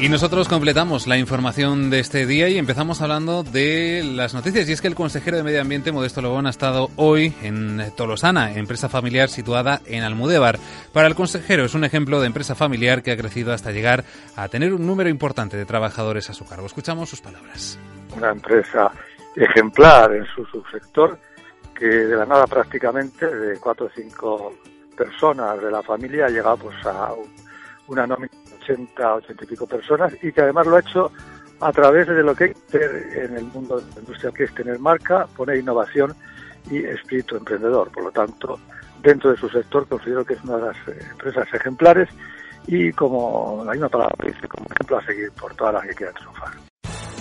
Y nosotros completamos la información de este día y empezamos hablando de las noticias. Y es que el consejero de Medio Ambiente, Modesto Lobón, ha estado hoy en Tolosana, empresa familiar situada en Almudévar. Para el consejero es un ejemplo de empresa familiar que ha crecido hasta llegar a tener un número importante de trabajadores a su cargo. Escuchamos sus palabras. Una empresa ejemplar en su subsector que de la nada prácticamente de cuatro o cinco personas de la familia ha llegado pues a una nómina 80, 80 y pico personas y que además lo ha hecho a través de lo que hay que en el mundo de la industria, que es tener marca, poner innovación y espíritu emprendedor. Por lo tanto, dentro de su sector considero que es una de las eh, empresas ejemplares y como la misma palabra dice, como ejemplo a seguir por todas las que quieran triunfar.